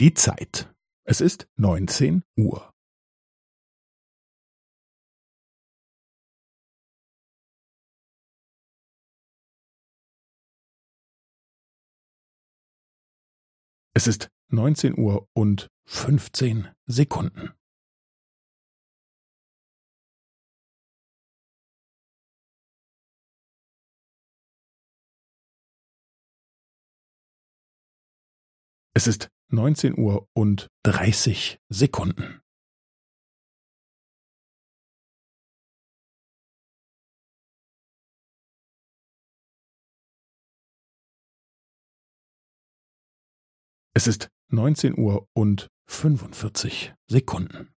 Die Zeit. Es ist neunzehn Uhr. Es ist neunzehn Uhr und fünfzehn Sekunden. Es ist neunzehn Uhr und dreißig Sekunden. Es ist neunzehn Uhr und fünfundvierzig Sekunden.